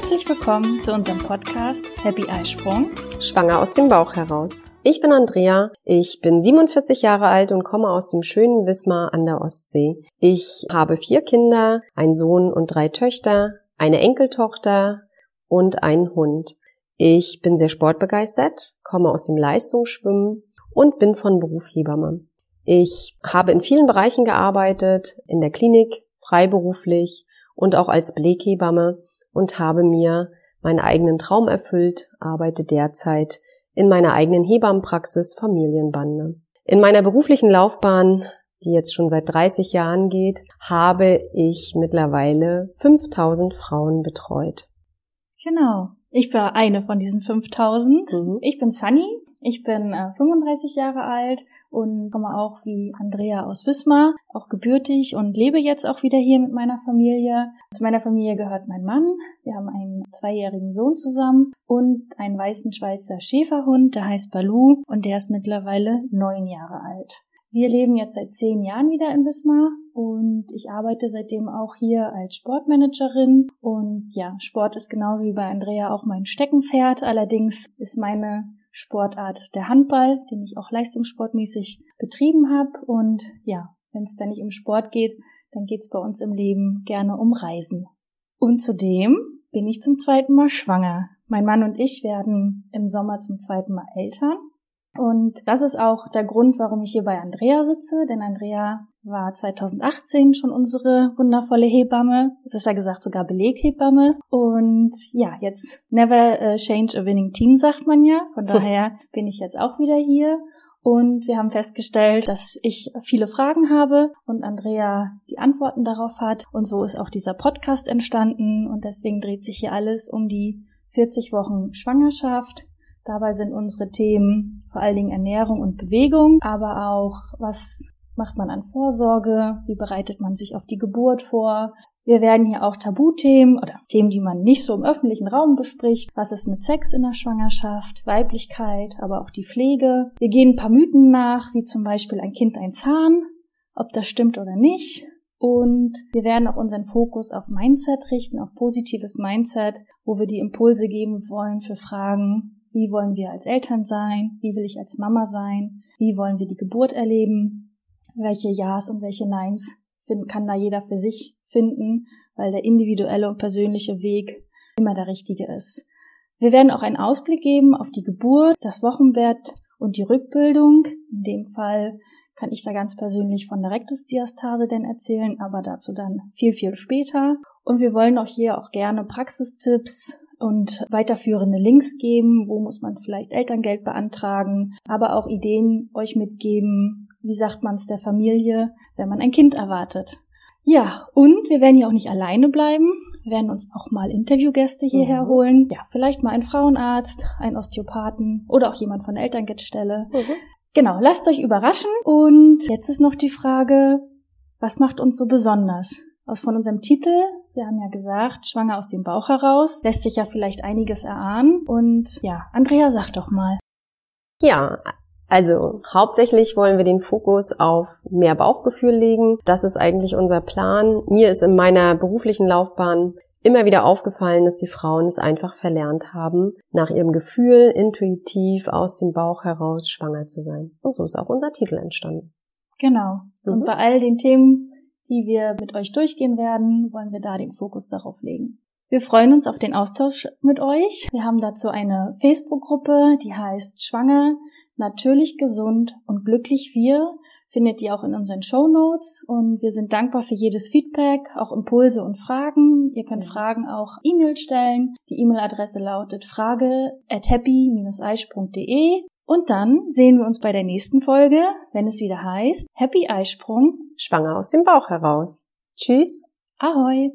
Herzlich willkommen zu unserem Podcast Happy Eisprung. Schwanger aus dem Bauch heraus. Ich bin Andrea, ich bin 47 Jahre alt und komme aus dem schönen Wismar an der Ostsee. Ich habe vier Kinder, einen Sohn und drei Töchter, eine Enkeltochter und einen Hund. Ich bin sehr sportbegeistert, komme aus dem Leistungsschwimmen und bin von Beruf Hebamme. Ich habe in vielen Bereichen gearbeitet, in der Klinik, freiberuflich und auch als Beleghebamme und habe mir meinen eigenen Traum erfüllt, arbeite derzeit in meiner eigenen Hebammenpraxis Familienbande. In meiner beruflichen Laufbahn, die jetzt schon seit 30 Jahren geht, habe ich mittlerweile 5000 Frauen betreut. Genau. Ich war eine von diesen 5000. Mhm. Ich bin Sunny. Ich bin äh, 35 Jahre alt und komme auch wie Andrea aus Wismar, auch gebürtig und lebe jetzt auch wieder hier mit meiner Familie. Zu meiner Familie gehört mein Mann. Wir haben einen zweijährigen Sohn zusammen und einen weißen Schweizer Schäferhund, der heißt Balu und der ist mittlerweile neun Jahre alt. Wir leben jetzt seit zehn Jahren wieder in Wismar und ich arbeite seitdem auch hier als Sportmanagerin. Und ja, Sport ist genauso wie bei Andrea auch mein Steckenpferd. Allerdings ist meine Sportart der Handball, den ich auch leistungssportmäßig betrieben habe. Und ja, wenn es da nicht um Sport geht, dann geht es bei uns im Leben gerne um Reisen. Und zudem bin ich zum zweiten Mal schwanger. Mein Mann und ich werden im Sommer zum zweiten Mal Eltern. Und das ist auch der Grund, warum ich hier bei Andrea sitze, denn Andrea war 2018 schon unsere wundervolle Hebamme, das ist ja gesagt sogar Beleghebamme. Und ja, jetzt never uh, change a winning team, sagt man ja. Von daher bin ich jetzt auch wieder hier. Und wir haben festgestellt, dass ich viele Fragen habe und Andrea die Antworten darauf hat. Und so ist auch dieser Podcast entstanden. Und deswegen dreht sich hier alles um die 40 Wochen Schwangerschaft, Dabei sind unsere Themen vor allen Dingen Ernährung und Bewegung, aber auch was macht man an Vorsorge, wie bereitet man sich auf die Geburt vor. Wir werden hier auch Tabuthemen oder Themen, die man nicht so im öffentlichen Raum bespricht. Was ist mit Sex in der Schwangerschaft, Weiblichkeit, aber auch die Pflege. Wir gehen ein paar Mythen nach, wie zum Beispiel ein Kind ein Zahn, ob das stimmt oder nicht. Und wir werden auch unseren Fokus auf Mindset richten, auf positives Mindset, wo wir die Impulse geben wollen für Fragen, wie wollen wir als Eltern sein? Wie will ich als Mama sein? Wie wollen wir die Geburt erleben? Welche Ja's und welche Neins kann da jeder für sich finden, weil der individuelle und persönliche Weg immer der richtige ist. Wir werden auch einen Ausblick geben auf die Geburt, das Wochenbett und die Rückbildung. In dem Fall kann ich da ganz persönlich von der Rektusdiastase denn erzählen, aber dazu dann viel, viel später. Und wir wollen auch hier auch gerne Praxistipps und weiterführende Links geben, wo muss man vielleicht Elterngeld beantragen, aber auch Ideen euch mitgeben, wie sagt man es der Familie, wenn man ein Kind erwartet. Ja, und wir werden hier auch nicht alleine bleiben. Wir werden uns auch mal Interviewgäste hierher mhm. holen. Ja, vielleicht mal einen Frauenarzt, einen Osteopathen oder auch jemand von der Elterngeldstelle. Mhm. Genau, lasst euch überraschen. Und jetzt ist noch die Frage, was macht uns so besonders? Aus von unserem Titel wir haben ja gesagt, schwanger aus dem Bauch heraus, lässt sich ja vielleicht einiges erahnen. Und ja, Andrea, sag doch mal. Ja, also hauptsächlich wollen wir den Fokus auf mehr Bauchgefühl legen. Das ist eigentlich unser Plan. Mir ist in meiner beruflichen Laufbahn immer wieder aufgefallen, dass die Frauen es einfach verlernt haben, nach ihrem Gefühl intuitiv aus dem Bauch heraus schwanger zu sein. Und so ist auch unser Titel entstanden. Genau. Mhm. Und bei all den Themen, die wir mit euch durchgehen werden, wollen wir da den Fokus darauf legen. Wir freuen uns auf den Austausch mit euch. Wir haben dazu eine Facebook-Gruppe, die heißt Schwanger, natürlich gesund und glücklich wir. Findet ihr auch in unseren Show Notes und wir sind dankbar für jedes Feedback, auch Impulse und Fragen. Ihr könnt Fragen auch E-Mail stellen. Die E-Mail-Adresse lautet frage at happy-eisprung.de und dann sehen wir uns bei der nächsten Folge, wenn es wieder heißt Happy Eisprung. Schwanger aus dem Bauch heraus. Tschüss. Ahoi.